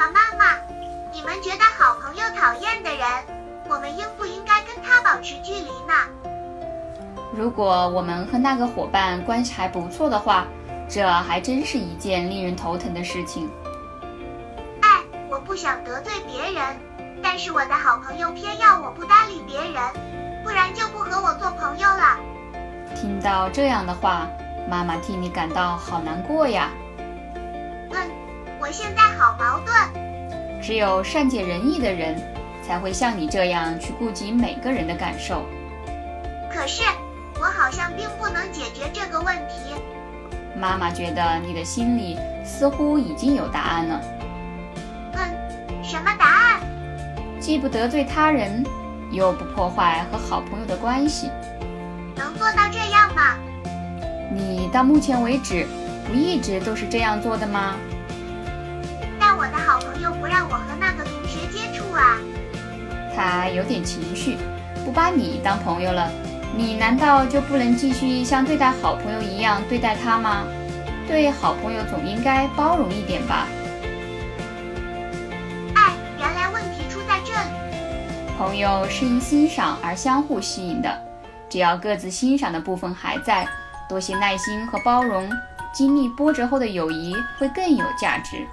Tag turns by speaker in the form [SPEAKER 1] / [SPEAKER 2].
[SPEAKER 1] 爸爸妈妈你们觉得好朋友讨厌的人我们应不应该跟他保持距离呢？
[SPEAKER 2] 如果我们和那个伙伴关系还不错的话这还真是一件令人头疼的事情。
[SPEAKER 1] 哎我不想得罪别人但是我的好朋友偏要我不搭理别人不然就不和我做朋友了。
[SPEAKER 2] 听到这样的话妈妈替你感到好难过呀。
[SPEAKER 1] 嗯我现在好矛盾。
[SPEAKER 2] 只有善解人意的人，才会像你这样去顾及每个人的感受。
[SPEAKER 1] 可是，我好像并不能解决这个问题。
[SPEAKER 2] 妈妈觉得你的心里似乎已经有答案了。
[SPEAKER 1] 嗯，什么答案？
[SPEAKER 2] 既不得罪他人，又不破坏和好朋友的关系。
[SPEAKER 1] 能做到这样吗？
[SPEAKER 2] 你到目前为止不一直都是这样做的吗？
[SPEAKER 1] 但我的好朋友不让我和那个同学接触啊。
[SPEAKER 2] 他有点情绪，不把你当朋友了。你难道就不能继续像对待好朋友一样对待他吗？对好朋友总应该包容一点吧。
[SPEAKER 1] 哎，原来问题出在这里。
[SPEAKER 2] 朋友是因欣赏而相互吸引的，只要各自欣赏的部分还在，多些耐心和包容，经历波折后的友谊会更有价值。